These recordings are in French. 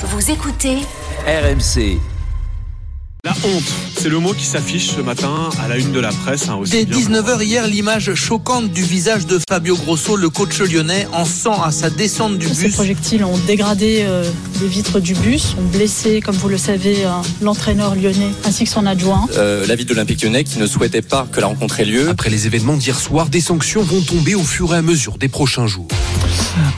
Vous écoutez RMC. La honte, c'est le mot qui s'affiche ce matin à la une de la presse. Hein, aussi Dès bien- 19h hier, l'image choquante du visage de Fabio Grosso, le coach lyonnais, en sang à sa descente du Ces bus. projectiles ont dégradé euh, les vitres du bus, ont blessé, comme vous le savez, euh, l'entraîneur lyonnais ainsi que son adjoint. euh, la ville de l'Olympique lyonnais qui ne souhaitait pas que la rencontre ait lieu. Après les événements d'hier soir, des sanctions vont tomber au fur et à mesure des prochains jours.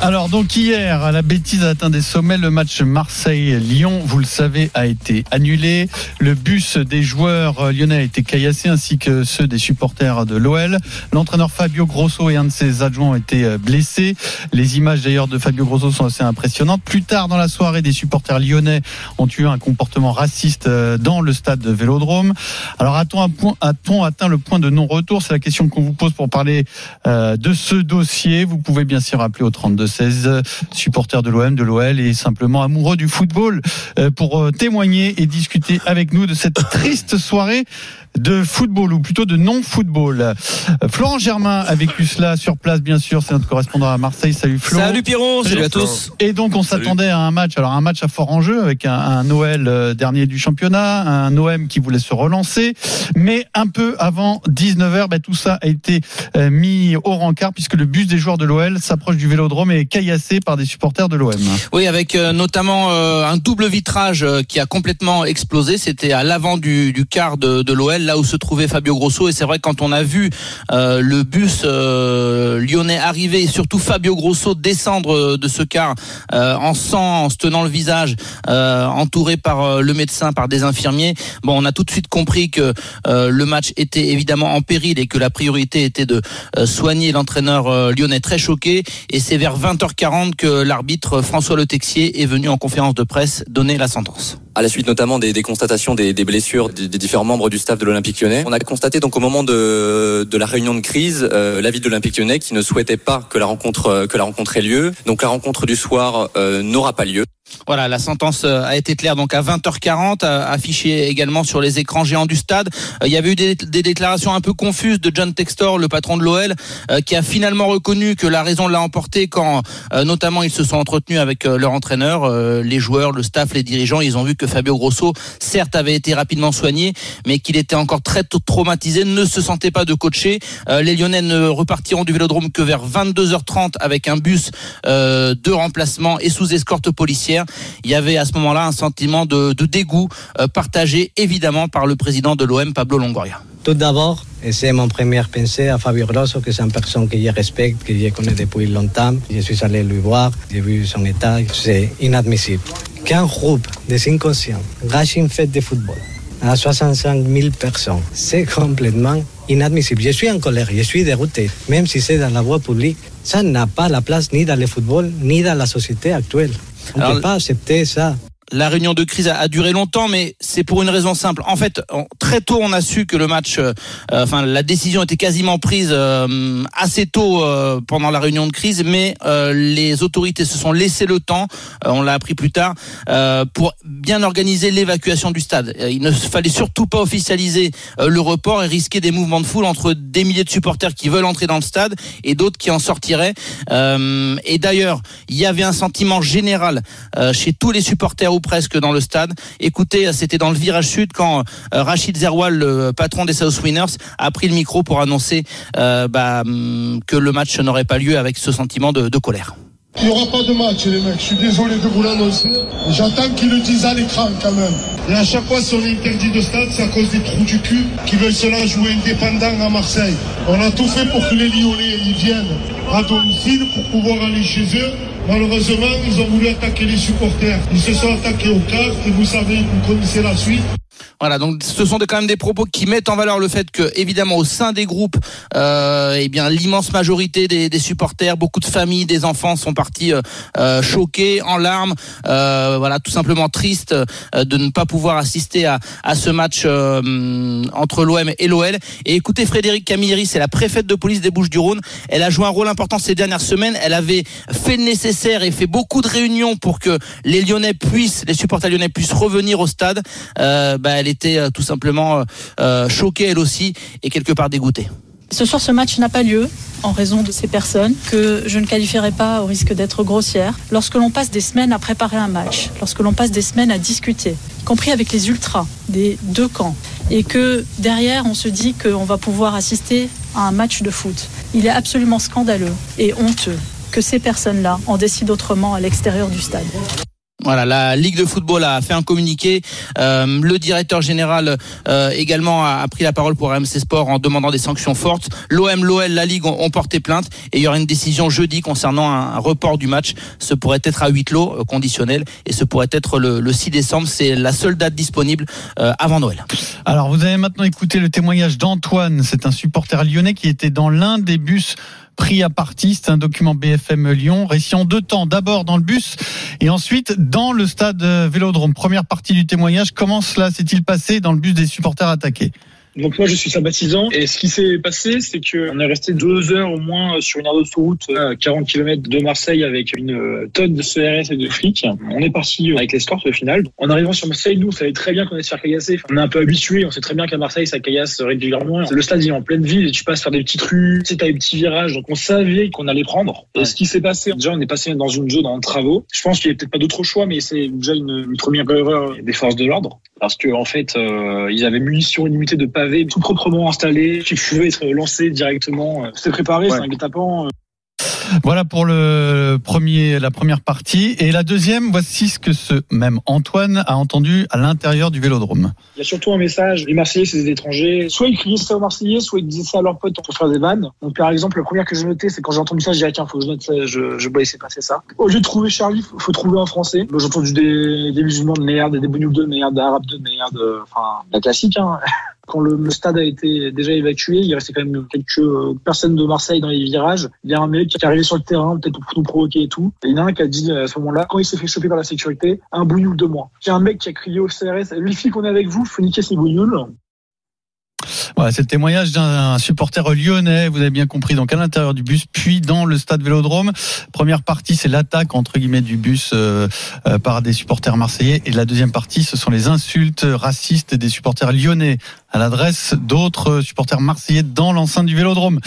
Alors donc hier, la bêtise a atteint des sommets. Le match Marseille-Lyon, vous le savez, a été annulé. Le bus des joueurs lyonnais a été caillassé ainsi que ceux des supporters de l'OL. L'entraîneur Fabio Grosso et un de ses adjoints ont été euh, blessés. Les images d'ailleurs de Fabio Grosso sont assez impressionnantes. Plus tard dans la soirée, des supporters lyonnais ont eu un comportement raciste euh, dans le stade de Vélodrome. Alors a-t-on atteint le point de non-retour? C'est la question qu'on vous pose pour parler euh, de ce dossier. Vous pouvez bien sûr rappeler au 32-16, euh, supporters de l'OM, de l'OL et simplement amoureux du football euh, pour euh, témoigner et discuter avec nous de cette triste soirée de football ou plutôt de non-football. Florent Germain a vécu cela sur place, bien sûr. C'est notre correspondant à Marseille. Salut Flo. Salut Pierrot, salut à tous. Et donc on s'attendait à un match, alors un match à fort enjeu avec un, un Noël euh, dernier du championnat, un OM qui voulait se relancer, mais un peu avant 19h, ben, tout ça a été euh, mis au rencard puisque le bus des joueurs de l'OL s'approche du Vélodrome et caillassé par des supporters de l'OM. Oui, avec euh, notamment euh, un double vitrage euh, qui a complètement explosé. C'était à l'avant du, du quart de, de l'OL, là où se trouvait Fabio Grosso. Et c'est vrai quand on a vu le bus lyonnais arriver et surtout Fabio Grosso descendre de ce euh, en sang, en se tenant le visage, entouré par le médecin, par des infirmiers, bon, on a tout de suite compris que le match était évidemment en péril et que la priorité était de soigner l'entraîneur lyonnais très choqué. Et c'est vers 20h40 que l'arbitre François Le Texier est venu en conférence de presse donner la sentence. À la suite notamment des, des constatations des, des blessures des, des différents membres du staff de l'Olympique lyonnais, on a constaté donc au moment de, de la réunion de crise, euh, la ville de l'Olympique lyonnais qui ne souhaitait pas que la rencontre euh, que la rencontre ait lieu. Donc la rencontre du soir euh, n'aura pas lieu. Voilà, la sentence euh, a été claire donc à 20h40, euh, affichée également sur les écrans géants du stade. Il y avait eu des, des déclarations un peu confuses de John Textor, le patron de l'OL, qui a finalement reconnu que la raison l'a emporté quand notamment ils se sont entretenus avec leur entraîneur, les joueurs, le staff, les dirigeants. Ils ont vu que Fabio Grosso, certes, avait été rapidement soigné, mais qu'il était encore très traumatisé, ne se sentait pas de coacher. Euh, les Lyonnais ne repartiront du Vélodrome que vers 22h30 avec un bus euh, de remplacement et sous escorte policière. Il y avait à ce moment-là un sentiment de, de dégoût euh, partagé évidemment par le président de l'OM, Pablo Longoria. Tout d'abord, et c'est mon premier pensée à Fabio Grosso, que c'est une personne que je respecte, que je connais depuis longtemps. Je suis allé lui voir, j'ai vu son état, c'est inadmissible. Qu'un groupe des inconscients gâche une fête de football à 65 000 personnes, c'est complètement inadmissible. Je suis en colère, je suis dérouté, même si c'est dans la voie publique. Ça n'a pas la place ni dans le football, ni dans la société actuelle. On ne peut pas accepter ça. La réunion de crise a, duré longtemps, mais c'est pour une raison simple. En fait, très tôt, on a su que le match, euh, enfin, la décision était quasiment prise euh, assez tôt euh, pendant la réunion de crise, mais euh, les autorités se sont laissé le temps, euh, on l'a appris plus tard, euh, pour bien organiser l'évacuation du stade. Il ne fallait surtout pas officialiser le report et risquer des mouvements de foule entre des milliers de supporters qui veulent entrer dans le stade et d'autres qui en sortiraient. Et d'ailleurs, il y avait un sentiment général chez tous les supporters presque dans le stade. Écoutez, c'était dans le virage sud quand euh, Rachid Zerwal, le patron des South Winners, a pris le micro pour annoncer euh, bah, hum, que le match n'aurait pas lieu avec ce sentiment de, colère. Il n'y aura pas de match, les mecs. Je suis désolé de vous l'annoncer. J'attends qu'ils le disent à l'écran quand même. Et à chaque fois, si on est interdit de stade, c'est à cause des trous du cul qui veulent se la jouer indépendant à Marseille. On a tout fait pour que les Lyonnais ils viennent à domicile pour pouvoir aller chez eux. Malheureusement, ils ont voulu attaquer les supporters. Ils se sont attaqués au cadre et vous savez, vous connaissez la suite. Voilà, donc ce sont quand même des propos qui mettent en valeur le fait que, évidemment, au sein des groupes, euh, eh bien, l'immense majorité des, des, supporters, beaucoup de familles, des enfants sont partis euh, euh choqués, en larmes, euh, voilà, tout simplement tristes euh, de ne pas pouvoir assister à, à ce match euh, entre l'OM et l'OL. Et écoutez, Frédéric Camilleri, c'est la préfète de police des Bouches-du-Rhône. Elle a joué un rôle important ces dernières semaines. Elle avait fait le nécessaire et fait beaucoup de réunions pour que les Lyonnais puissent, les supporters lyonnais puissent revenir au stade. Bah, elle était tout simplement euh, choquée elle aussi et quelque part dégoûtée. Ce soir, ce match n'a pas lieu en raison de ces personnes que je ne qualifierai pas au risque d'être grossière. Lorsque l'on passe des semaines à préparer un match, lorsque l'on passe des semaines à discuter, y compris avec les ultras des deux camps, et que derrière on se dit qu'on va pouvoir assister à un match de foot, il est absolument scandaleux et honteux que ces personnes-là en décident autrement à l'extérieur du stade. Voilà, la Ligue de football a fait un communiqué. Euh, le directeur général euh, également a, pris la parole pour RMC Sport en demandant des sanctions fortes. L'OM, l'OL, la Ligue ont, porté plainte et il y aura une décision jeudi concernant un, report du match. Ce pourrait être à huit lots euh, conditionnel et ce pourrait être le, le 6 décembre. C'est la seule date disponible euh, avant Noël. Alors vous avez maintenant écouté le témoignage d'Antoine. C'est un supporter lyonnais qui était dans l'un des bus pris à partie. C'est un document BFM Lyon. Récit en deux temps. D'abord dans le bus et ensuite dans le stade Vélodrome. Première partie du témoignage. Comment cela s'est-il passé dans le bus des supporters attaqués? Donc moi je suis sympathisant et ce qui s'est passé c'est qu'on est resté deux heures au moins sur une aire d'autoroute à 40 km de Marseille avec une tonne de CRS et de flics. On est parti avec l'escorte au final. En arrivant sur Marseille, nous on savait très bien qu'on allait se faire caillasser. On est un peu habitué, on sait très bien qu'à Marseille ça caillasse régulièrement. Le stade est en pleine ville et tu passes faire des petites rues, tu sais t'as des petits virages donc on savait qu'on allait prendre. Et ce qui s'est passé, déjà on est passé dans une zone en travaux. Je pense qu'il n'y avait peut-être pas d'autre choix mais c'est déjà une, une, première erreur des forces de l'ordre parce que en fait euh, ils avaient munitions illimitées de tout proprement installés qui pouvaient être lancés directement. C'était préparé, c'est un guet-apens. Voilà pour le premier, la première partie. Et la deuxième, voici ce que ce même Antoine a entendu à l'intérieur du vélodrome. Il y a surtout un message. Les Marseillais, c'est des étrangers. Soit ils criaient ça aux Marseillais, soit ils disaient ça à leurs potes pour faire des vannes. Donc, par exemple, la première que j'ai notée, c'est quand j'ai entendu ça, j'ai dit, tiens, faut que je note ça, je, je vais essayer passer ça. Au lieu de trouver Charlie, faut, faut trouver un français. J'ai entendu des, des musulmans de merde, des bougnoux de merde, des arabes de merde, enfin, la classique, hein. Quand le, stade a été déjà évacué, il restait quand même quelques euh, personnes de Marseille dans les virages. Il y a un mec qui est arrivé sur le terrain, peut-être pour nous provoquer et tout. Et il y en a un qui a dit à ce moment-là, quand il s'est fait choper par la sécurité, un bougnoul de moi. Il y a un mec qui a crié au CRS, les filles qu'on est avec vous, faut niquer ces bougnoules. Voilà, c'est le témoignage d'un supporter lyonnais, vous avez bien compris, donc à l'intérieur du bus, puis dans le stade Vélodrome. Première partie, c'est l'attaque entre guillemets du bus euh, euh, par des supporters marseillais, et la deuxième partie, ce sont les insultes racistes des supporters lyonnais à l'adresse d'autres supporters marseillais dans l'enceinte du Vélodrome.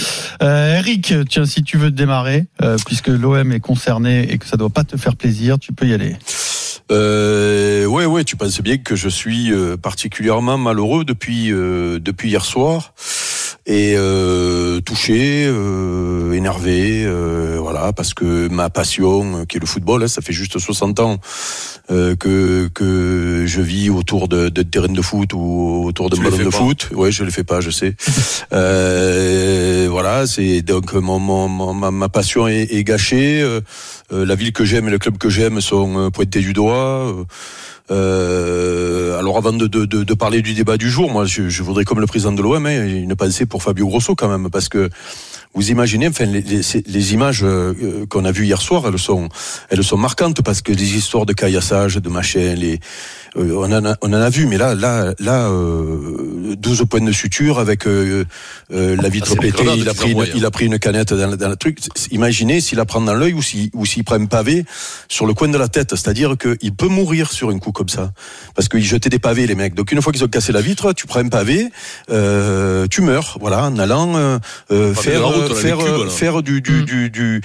Euh, Eric, tiens, si tu veux démarrer, euh, puisque l'OM est concerné et que ça doit pas te faire plaisir, tu peux y aller. Euh, ouais, ouais, tu penses bien que je suis euh, particulièrement malheureux depuis euh, depuis hier soir et euh, touché, euh, énervé, euh, voilà, parce que ma passion, qui est le football, hein, ça fait juste 60 ans que que je vis autour de, de terrain de foot ou autour de ballon de foot. Ouais, je le fais pas, je sais. voilà, c'est donc mon, mon, ma, ma passion est, est gâchée. la ville que j'aime et le club que j'aime sont pointés du doigt. Euh, alors avant de, de, de, parler du débat du jour, moi je, je voudrais comme le président de l'OM hein, une pensée pour Fabio Grosso quand même parce que vous imaginez, enfin, les, les, les images euh, qu'on a vues hier soir, elles sont, elles sont marquantes parce que les histoires de caillassage, de machin, les, euh, on, en a, on en a vu, mais là, là, là, euh, 12 points de suture avec euh, la vitre ah, pétée, il a pris, une, il a pris une canette dans, dans le truc. Imaginez s'il la prend dans l'œil ou s'il ou s'il prend un pavé sur le coin de la tête, c'est-à-dire qu'il peut mourir sur un coup comme ça, parce qu'ils jetaient des pavés les mecs. Donc une fois qu'ils ont cassé la vitre, tu prends un pavé, tu meurs, voilà, en allant faire faire faire du du du, du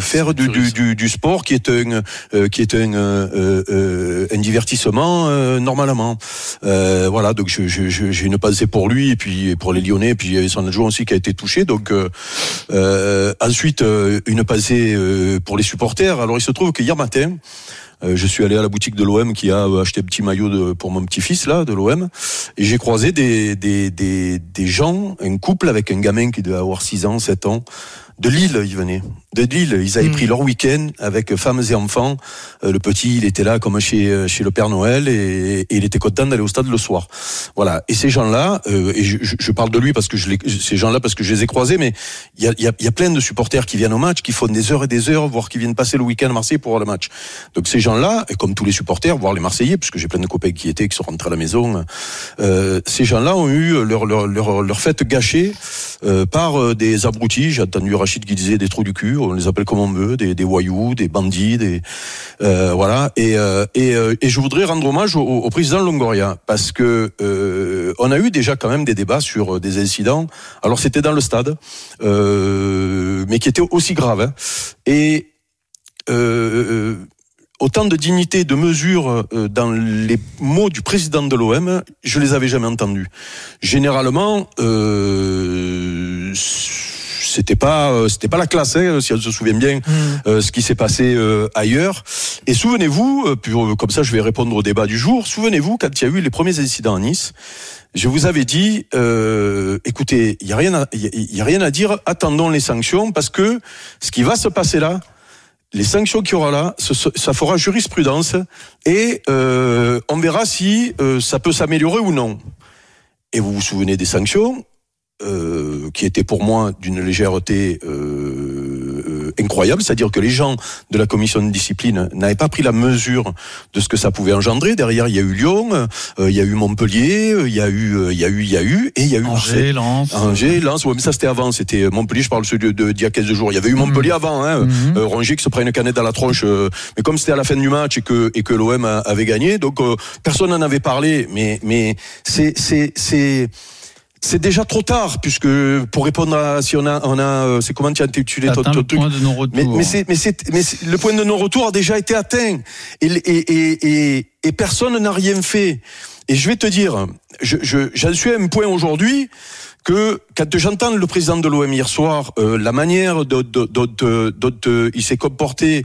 faire du, du, du, sport qui est un qui est un un divertissement normalement. voilà, donc j'ai une pensée pour lui et puis pour les Lyonnais et puis il y avait son adjoint aussi qui a été touché. Donc ensuite une pensée pour les supporters. Alors il se trouve que hier matin. je suis allé à la boutique de l'OM qui a acheté un petit maillot pour mon petit-fils là de l'OM et j'ai croisé des, des, des, des gens, un couple avec un gamin qui devait avoir 6 ans, 7 ans de Lille, ils venaient. De Lille, ils avaient Mm. pris leur week-end avec femmes et enfants. Euh, le petit, il était là comme chez euh, chez le Père Noël et, et il était content d'aller au stade le soir. Voilà. Et ces gens-là, euh, et je, je- parle de lui parce que je les, ces gens-là parce que je les ai croisés, mais il y a, il y, a, y a plein de supporters qui viennent au match, qui font des heures et des heures, voire qui viennent passer le week-end à Marseille pour voir le match. Donc ces gens-là, et comme tous les supporters, voire les Marseillais, puisque j'ai plein de copains qui étaient, qui sont rentrés à la maison, euh, ces gens-là ont eu leur leur leur, leur fête gâchée euh, par euh, des abrutis. J'ai entendu Qui disait des trous du cul, on les appelle comme on veut, des, voyous, des bandits, des euh, voilà. Et euh, et, euh, et je voudrais rendre hommage au, président Longoria parce que on a eu déjà quand même des débats sur des incidents. Alors c'était dans le stade, mais qui étaient aussi graves. hein. Et autant de dignité, de mesure dans les mots du président de l'OM, je les avais jamais entendus. Généralement, c'était pas euh, c'était pas la classe, hein, si on se souvient bien euh, ce qui s'est passé euh, ailleurs. Et souvenez-vous, comme ça je vais répondre au débat du jour. Souvenez-vous quand il y a eu les premiers incidents à Nice. Je vous avais dit, euh, écoutez, il y a rien, à, y a- il y a rien à dire. Attendons les sanctions parce que ce qui va se passer là, les sanctions qu'il y aura là, ça fera jurisprudence et euh, on verra si euh, ça peut s'améliorer ou non. Et vous vous souvenez des sanctions euh, qui étaient pour moi d'une légèreté euh, euh, incroyable, c'est-à-dire que les gens de la commission de discipline n'avaient pas pris la mesure de ce que ça pouvait engendrer. Derrière, il y a eu Lyon, euh, il y a eu Montpellier, euh, il y a eu, euh, il y a eu, il y a eu, et il y a eu Angers, Lens. Angers, Lens, ouais, mais ça c'était avant, c'était Montpellier, je parle celui de, d'il y a 15 jours. Il y avait eu Montpellier avant, hein, Mhm. Rongier qui se prend une canette dans la tronche, euh, mais comme c'était à la fin du match et que, et que l'OM avait gagné, donc euh, personne n'en avait parlé, mais, mais c'est, c'est, c'est, c'est déjà trop tard, puisque pour répondre à si on a, on a, euh, c'est comment tu as intitulé ton, ton truc point de non-retour. mais, mais c'est, mais c'est, mais c'est- le point de non-retour a déjà été atteint et, et, et, et, et personne n'a rien fait. Et je vais te dire, je, je, j'en suis à un point aujourd'hui que quand j'entends le président de l'OM hier soir, euh, la manière dont, dont, dont, euh, dont, euh, il s'est comporté,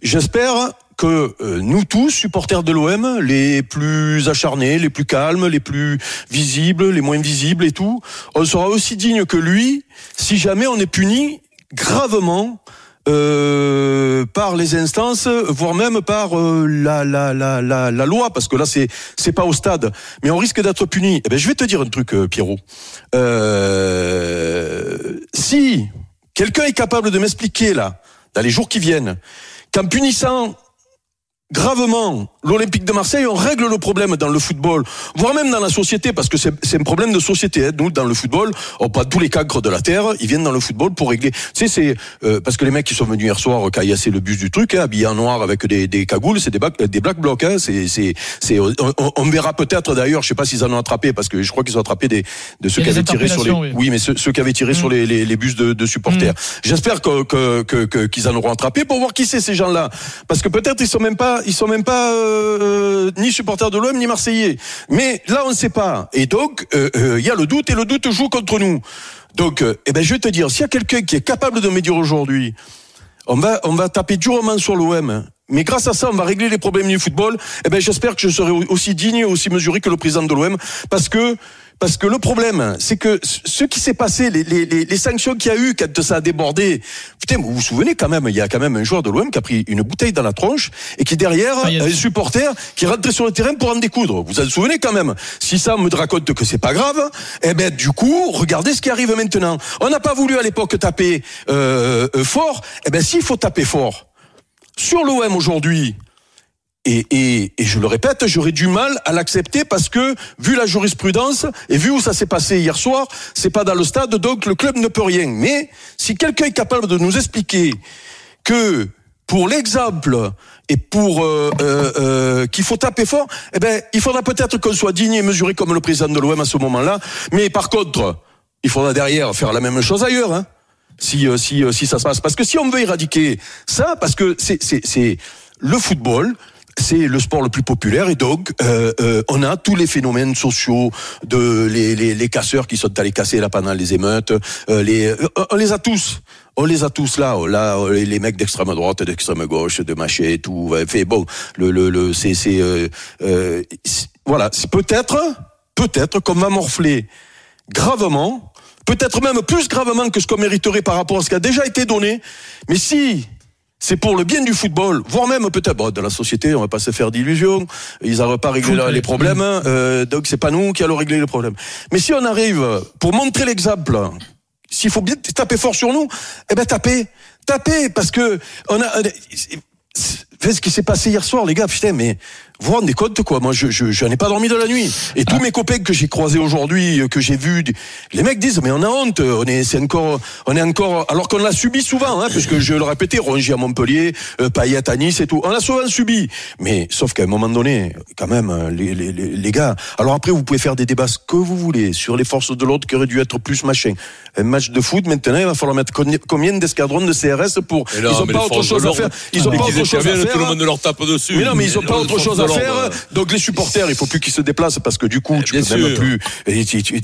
j'espère que euh, nous tous, supporters de l'OM, les plus acharnés, les plus calmes, les plus visibles, les moins visibles et tout, on sera aussi dignes que lui si jamais on est puni gravement euh, par les instances, voire même par euh, la, la, la, la, la loi, parce que là c'est c'est pas au stade, mais on risque d'être puni. Eh ben je vais te dire un truc, euh, Pierrot. Euh, si quelqu'un est capable de m'expliquer là, dans les jours qui viennent, qu'en punissant gravement l'Olympique de Marseille, on règle le problème dans le football, voire même dans la société, parce que c'est un problème de société. hein. Nous, dans le football, on pas tous les cancres de la terre, ils viennent dans le football pour régler. Tu sais, c'est euh, parce que les mecs qui sont venus hier soir caillasser le bus du truc, hein, habillés en noir avec des, des cagoules, c'est des, bac- des black blocs. Hein, c'est c'est c'est on, on- verra peut-être d'ailleurs, je sais pas s'ils en ont attrapé, parce que je crois qu'ils ont attrapé des de ceux qui avaient tiré sur les. oui. Oui, mais ceux, ceux qui avaient tiré sur les, les, les bus de, de supporters. J'espère que que- que- que- qu'ils en auront attrapé pour voir qui c'est ces gens-là, parce que peut-être ils sont même pas ils sont même pas euh, euh, ni supporters de l'OM ni marseillais. Mais là on ne sait pas, et donc euh, il y a le doute et le doute joue contre nous. Donc, eh ben je vais te dire, s'il y a quelqu'un qui est capable de me dire aujourd'hui, on va on va taper durement sur l'OM. Mais grâce à ça, on va régler les problèmes du football. Eh ben, j'espère que je serai aussi digne, aussi mesuré que le président de l'OM, parce que parce que le problème, c'est que ce qui s'est passé, les, les, les, les sanctions qu'il y a eu quand ça a débordé, putain, vous vous souvenez quand même, il y a quand même un joueur de l'OM qui a pris une bouteille dans la tronche et qui derrière, Ah, a- un supporter qui est rentré sur le terrain pour en découdre. Vous vous en souvenez quand même? Si ça me raconte que c'est pas grave, eh ben du coup, regardez ce qui arrive maintenant. On n'a pas voulu à l'époque taper euh, euh, fort. Eh ben s'il faut taper fort sur l'OM aujourd'hui, et, je le répète, j'aurais du mal à l'accepter parce que, vu la jurisprudence et vu où ça s'est passé hier soir, c'est pas dans le stade, donc le club ne peut rien. Mais si quelqu'un est capable de nous expliquer que, pour l'exemple et pour euh, euh, euh, qu'il faut taper fort, eh ben, il faudra peut-être qu'on soit digne et mesuré comme le président de l'OM à ce moment-là. Mais par contre, il faudra derrière faire la même chose ailleurs. Hein si euh, si euh, si ça se passe. Parce que si on veut éradiquer ça parce que c'est c'est le football c'est le sport le plus populaire et donc euh, euh, on a tous les phénomènes sociaux de les, les, les casseurs qui sont allés casser là pendant les émeutes euh, les euh, on les a tous. On les a tous là là les, mecs d'extrême droite d'extrême gauche de machet et tout fait bon le le, le c'est c'est- voilà c'est peut-être peut-être qu'on va morfler gravement peut-être même plus gravement que ce qu'on mériterait par rapport à ce qui a déjà été donné. Mais si c'est pour le bien du football, voire même peut-être bon, de la société, on va pas se faire d'illusions, ils n'arrivent pas à régler les problèmes, euh, donc c'est pas nous qui allons régler les problèmes. Mais si on arrive, pour montrer l'exemple, s'il faut bien taper fort sur nous, eh ben tapez, tapez, parce que on a, Faites ce qui s'est passé hier soir, les gars, putain, mais vous vous rendez compte quoi? Moi, je, je, je n'ai pas dormi de la nuit. Et tous mes copains que j'ai croisés aujourd'hui, euh, que j'ai vus, les mecs disent mais on a honte. On est, c'est encore, on est encore, alors qu'on l'a subi souvent, hein, puisque je le répétais, Rongier à Montpellier, euh, Payet à Nice et tout. On l'a souvent subi. Mais sauf qu'à un moment donné, quand même, euh, les, les, les, les gars. Alors après, vous pouvez faire des débats ce que vous voulez sur les forces de l'ordre qui auraient dû être plus machin. Un match de foot maintenant, il va falloir mettre combien d'escadrons de CRS pour. Non, ils ont pas autre chose à faire. Ils ont pas autre chose à interviennent, faire. tout le monde leur tape dessus. Mais non, mais ils ont pas autre chose à faire. Donc les supporters, il faut plus qu'ils se déplacent parce que du coup, tu Bien peux même plus.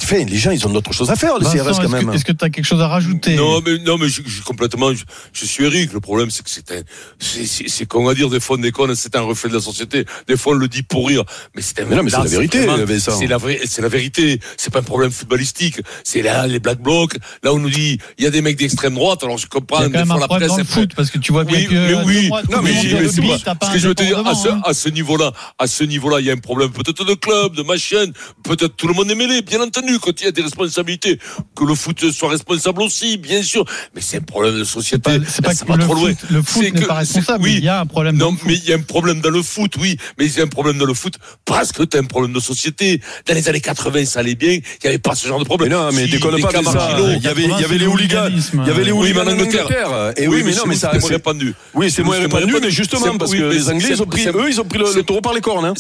enfin, les gens, ils ont d'autres choses à faire, les CRS quand est-ce que- même. Est-ce que tu as quelque chose à rajouter? Non, mais, non, mais je, je- complètement, je, je suis Eric. Le problème, c'est que c'est un, c'est, c'est, c'est qu'on va dire des fois on déconne, c'est un reflet de la société. Des fois on le dit pour rire. Mais c'est un, Mais non, mais c'est la vérité. C'est la vraie, c'est la vérité. C'est pas un problème footballistique. C'est là, les black blocs. Là, on nous dit, il y a des mecs d'extrême droite. Alors je Il comprends, y a des quand même fois un la presse, dans le elle- foot parce que tu vois bien oui, que mais oui, non, mais, mais ce que je veux te dire, à ce, débordement, hein. à ce niveau-là, à ce niveau-là, il y a un problème peut-être de club, de machin, peut-être tout le monde est mêlé, bien entendu, quand il y a des responsabilités, que le foot soit responsable aussi, bien sûr, mais c'est un problème de société. C'est pas que va le trop loin. foot, le foot n'est pas responsable. oui. Il y a un problème. Non, mais il y a un problème dans le foot, oui, mais il y a un problème dans le foot parce que tu as un problème de société. Dans les années 80, ça allait bien, il n'y avait pas ce genre de Mais problème. non, mais Si, déconne les pas Il y avait, il y avait les hooligans. Il y avait les Oui, hooligans mais en Angleterre. Et oui, mais non, mais ça, c'est répandu. Oui, c'est moins répandu. mais justement, Parce oui, que mais les Anglais, ils ont pris, c'est- eux, ils ont pris le, le taureau par les cornes, hein.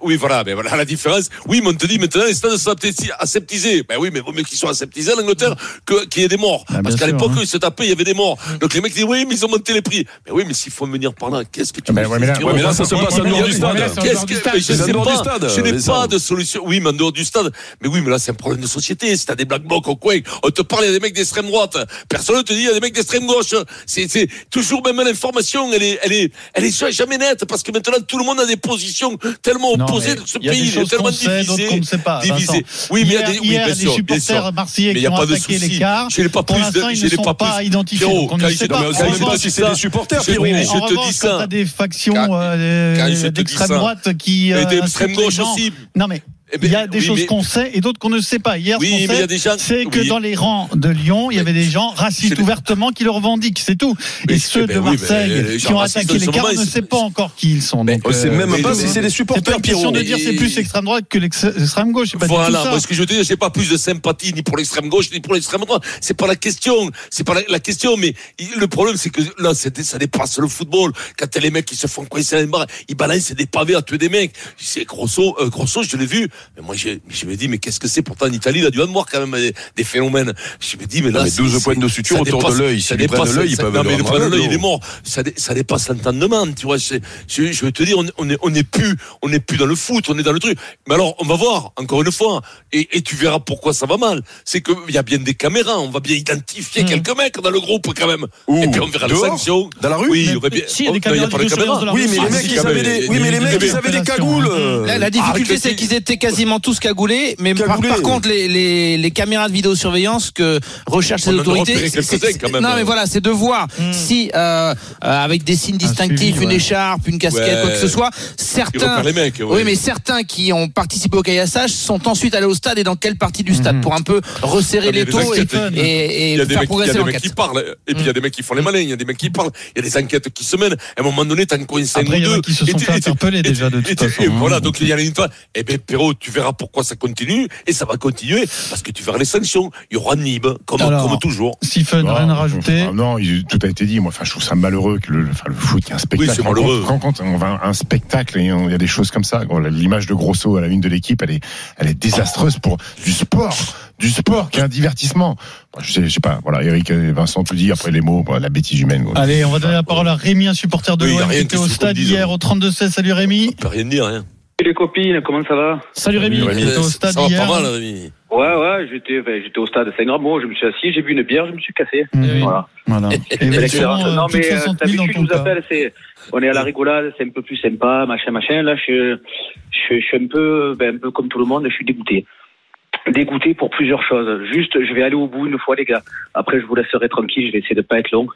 Oui, voilà, mais voilà la différence. Oui, mais on te dit maintenant, les stades sont aseptisés-. Ben oui, mais vaut mieux qu'ils soient aseptisés en Angleterre que- qu'il y ait des morts. Ah, bien Parce qu'à l'époque, hein. ils se tapaient, il y avait des morts. Donc les mecs disent, oui, mais ils ont monté les prix. Mais oui, mais s'il faut venir par là, qu'est-ce que tu Ben veux ouais, mais là- dire? Ouais, mais là, ça se passe en dehors du stade. Qu'est-ce que, je sais dehors du pas. stade, Je n'ai pas de solution. Oui, mais en dehors du stade. Mais oui, mais là, c'est un problème de société. Si t'as des black blocs au coin, on te parle, il y a des mecs d'extrême droite. Personne ne te dit, il y a des mecs d'extrême gauche. C'est, c'est toujours même l'information, elle est, elle est, elle est jamais nette parce que maintenant, tout le monde a des positions tellement Non, opposées de ce il y a des pays. Tellement divisé. Oui, mais il y a des, hier, des sûr, bien supporters marseillais qui il y a ont pas de attaqué souci. l'écart. Je n'ai pas plus de- je ne n'ai sont pas plus- on ne sait pas. dis c'est des supporters, Je- Pierrot. te dis ça. des factions euh, d'extrême droite qui Et euh, d'extrême gauche aussi. Non mais il y a des oui, choses mais- qu'on sait et d'autres qu'on ne sait pas. Hier, Oui, ce qu'on gens- c'est que oui. dans les rangs de Lyon, il y avait des gens racistes ouvertement qui le revendiquent, c'est tout. Mais Et c'est- ceux ben de mais Marseille les qui ont racistes, attaqué l'écart, moment, on ne sait pas encore qui ils sont. Mais Donc, On sait euh, même pas si c'est des c'est pas supporters, une question de dire c'est plus extrême droite que l'ex- l'extrême gauche. C'est pas Voilà, moi ce que je veux dire, j'ai pas plus de sympathie ni pour l'extrême gauche ni pour l'extrême droite. C'est pas la question, c'est pas la, question, mais le problème c'est que là, c'est- ça dépasse le football. Quand t'as les mecs qui se font coincer les barres, ils balancent des pavés à tuer des mecs. C'est Grosso, euh, Grosso, je l'ai vu. Mais moi, j'ai- je me dis, mais qu'est-ce que c'est Pourtant, en Italie, il a dû en voir quand même des, des phénomènes. Je me dis, mais là, Non, mais c'est- 12 c'est- points de suture ça autour de dépasse- l'œil. ça S'ils lui prennent dépasse- l'œil, ils ça- peuvent Non, mais le l'œil, il est mort. Ça, dé- ça dépasse l'entendement, tu vois. c'est- Je, je veux te dire, on, est- on est, on est plus, on est plus dans le foot, on est dans le truc. Mais alors, on va voir, encore une fois, et, et tu verras pourquoi ça va mal. C'est qu'il y a bien des caméras, on va bien identifier quelques mecs dans le groupe quand même. Et puis on verra les Dehors? Sanctions. Dans la rue? Oui, Mais- on va bien. si, il y a des non, il y a caméras de de de. Oui, mais Ah, les mecs, si, ils avaient des, mais les des cagoules. La, difficulté, Ah, c'est qu'ils étaient quasiment tous cagoulés, mais par, Cagoulés. par contre, les, les, les caméras de vidéosurveillance que recherchent a autorités, c'est- quand même. non mais voilà, c'est de voir si euh, euh, avec des signes distinctifs, suivi, une ouais. écharpe, une casquette, Ouais. quoi que ce soit, certains, les mecs. ouais. oui, mais certains qui ont participé au caillassage sont ensuite allés au stade et dans quelle partie du stade Mhm. pour un peu resserrer les les taux et, enquêtes, et, et Il y a des faire mecs, il y progresser a des mecs l'enquête. qui parlent, et puis il y a des mecs qui font les malins, il y a des mecs qui parlent, il y a des enquêtes qui se mènent. À un moment donné, t'as 5 Après, ou il y en a 2. qui se sont fait interpeller déjà de toute façon. Et hein. voilà, donc il y a une fois. Eh ben, Perrault, tu verras pourquoi ça continue, et ça va continuer, parce que tu verras les sanctions. Il y aura Nib, comme, Alors, comme toujours. Stephen, Non, rien à rajouter. Non, il- tout a été dit. Moi, enfin, je trouve ça malheureux que le, enfin, le foot, il y a un spectacle. Oui, c'est Quand- malheureux. Quand, quand on va à un spectacle et on- il y a des choses comme ça, l'image de Grosso à la une de l'équipe, elle est, elle est désastreuse pour du sport, du sport qui est un divertissement. Je sais, je sais pas. Voilà, Eric et Vincent tout dit. Après les mots, la bêtise humaine. quoi. Allez, on va donner la parole à Rémi, un supporter de Oui, l'OM qui était au stade dise, hier au 32-16. Salut Rémi. On peut rien dire, rien. Les copines, comment ça va Salut Rémi, Salut, Rémi. au stade Ça va pas mal, Rémi. Ouais, ouais, j'étais, enfin, j'étais au stade Saint-Gramo, je me suis assis, j'ai bu une bière, je me suis cassé. Mhm. Voilà. Voilà. Et C'est ils l'excellence. sont euh, non, mais euh, 60 t'as 000 vu, dans je cas. appelle, c'est, on est à la rigolade, c'est un peu plus sympa, machin, machin. Là, je, je, je suis un peu, ben, un peu comme tout le monde, je suis dégoûté. Dégoûté pour plusieurs choses. Juste, je vais aller au bout une fois, les gars. Après, je vous laisserai tranquille. Je vais essayer de pas être long.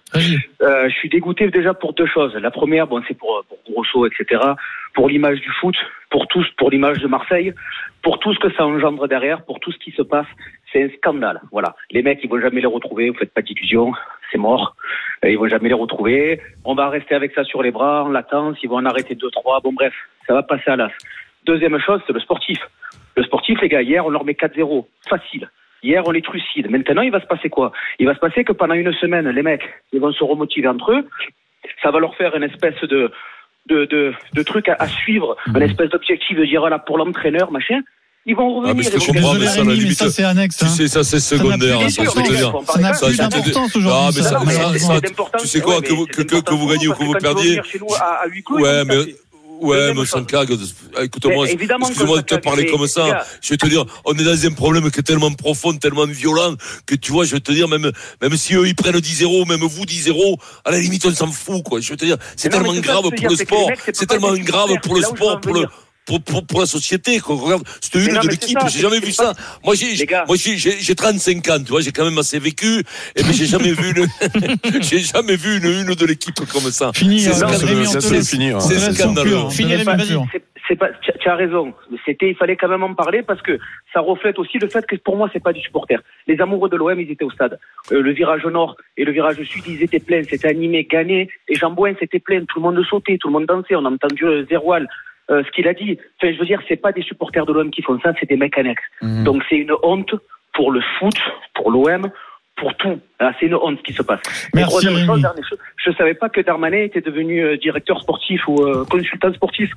Euh, je suis dégoûté déjà pour deux choses. La première, bon, c'est pour, pour Grosso, etc. Pour l'image du foot, pour tous, pour l'image de Marseille, pour tout ce que ça engendre derrière, pour tout ce qui se passe. C'est un scandale. Voilà. Les mecs, ils vont jamais les retrouver. Vous faites pas d'illusions. C'est mort. Euh, Ils vont jamais les retrouver. On va rester avec ça sur les bras, en latence. Ils vont en arrêter deux, trois. Bon, bref, ça va passer à l'as. Deuxième chose, c'est le sportif. Le sportif, les gars, hier, on leur met 4-0. Facile. Hier, on les trucide. Maintenant, il va se passer quoi? Il va se passer que pendant une semaine, les mecs, ils vont se remotiver entre eux. Ça va leur faire une espèce de, de, de, de truc à, à suivre, une espèce d'objectif de dire, voilà, pour l'entraîneur, machin. Ils vont Ah, mais revenir. je comprends, mais ça, c'est annexe, Tu hein. sais, ça, c'est secondaire. plus Ça, n'a Ça, plus d'importance aujourd'hui, Ah, mais ça. ça, ça, ça, tu sais quoi, Ouais, que que, que, que vous gagnez ou que vous perdiez. Ouais, mais. Ouais, mais cague, écoute-moi, excuse-moi de te parler comme ça. Je vais te dire, on est dans un problème qui est tellement profond, tellement violent, que tu vois, je vais te dire, même, même si eux, ils prennent 10-0, même vous 10-0, à la limite, on s'en fout, quoi. Je vais te dire, c'est tellement grave pour le sport, c'est tellement grave pour le sport, pour le. Pour, pour, pour la société, quoi. Regarde, cette Mais une non, de l'équipe, j'ai jamais vu ça. Moi, j'ai, moi, j'ai, j'ai j'ai 35 ans, tu vois, j'ai quand même assez vécu, et mais j'ai jamais vu une, j'ai jamais vu une une de l'équipe comme ça. Fini, C'est scandaleux. C'est hein. Scandaleux. Fini. C'est- pas, tu as raison. C'était, il fallait quand même en parler parce que ça reflète aussi le fait que pour moi c'est pas du supporter. Les amoureux de l'OM ils étaient au stade. Euh, le virage nord et le virage sud ils étaient pleins, c'était animé, gagné. Et Jean Bouin c'était plein, tout le monde sautait, tout le monde dansait. On a entendu euh, Zeroual. Euh, ce qu'il a dit. Enfin, je veux dire, c'est pas des supporters de l'OM qui font ça, c'est des mecs annexes. Mhm. Donc c'est une honte pour le foot, pour l'OM, pour tout. Ah, c'est une honte ce qui se passe. Merci, chose, je savais pas que Darmanin était devenu euh, directeur sportif ou euh, consultant sportif.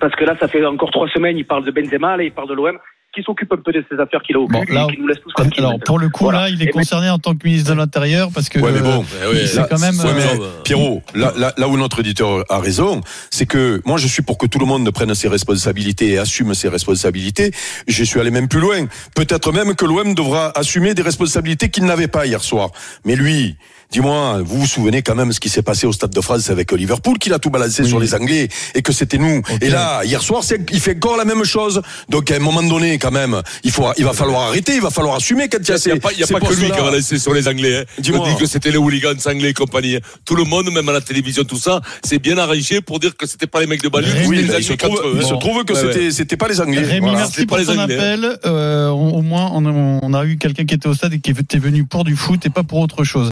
Parce que là, ça fait encore trois semaines, il parle de Benzema, là, il parle de l'OM, qui s'occupe un peu de ces affaires qu'il a au Bon, là, et qui nous laisse tous tranquilles. Alors, pour le coup, Voilà. là, il est Et concerné en tant que ministre de l'Intérieur parce que. Ouais, mais bon, euh, Eh oui, c'est quand même. ouais, mais, euh, Pierrot, là, là, là où notre éditeur a raison, c'est que moi je suis pour que tout le monde prenne ses responsabilités et assume ses responsabilités. Je suis allé même plus loin. Peut-être même que l'OM devra assumer des responsabilités qu'il n'avait pas hier soir. Mais lui, dis-moi, vous vous souvenez quand même ce qui s'est passé au Stade de France avec Liverpool, qu'il a tout balancé sur les Anglais et que c'était nous. Et là, hier soir, il fait encore la même chose. Donc à un moment donné, quand même, il faut, il va falloir arrêter, il va falloir assumer quand il y a Il n'y a ces- pas, il y a ces pas que lui qui a balancé sur les Anglais. Hein. Dis-moi. On dit que c'était les hooligans anglais et compagnie. Tout le monde, même à la télévision, tout ça, c'est bien arrangé pour dire que c'était pas les mecs de Oui, les Anglais il se trouve, contre eux. il se hein. trouve que Ouais, c'était, ouais. c'était pas les Anglais. Rémi, Voilà. merci pour ton Anglais. appel. Euh, au au moins, on, on a eu quelqu'un qui était au stade et qui était venu pour du foot et pas pour autre chose.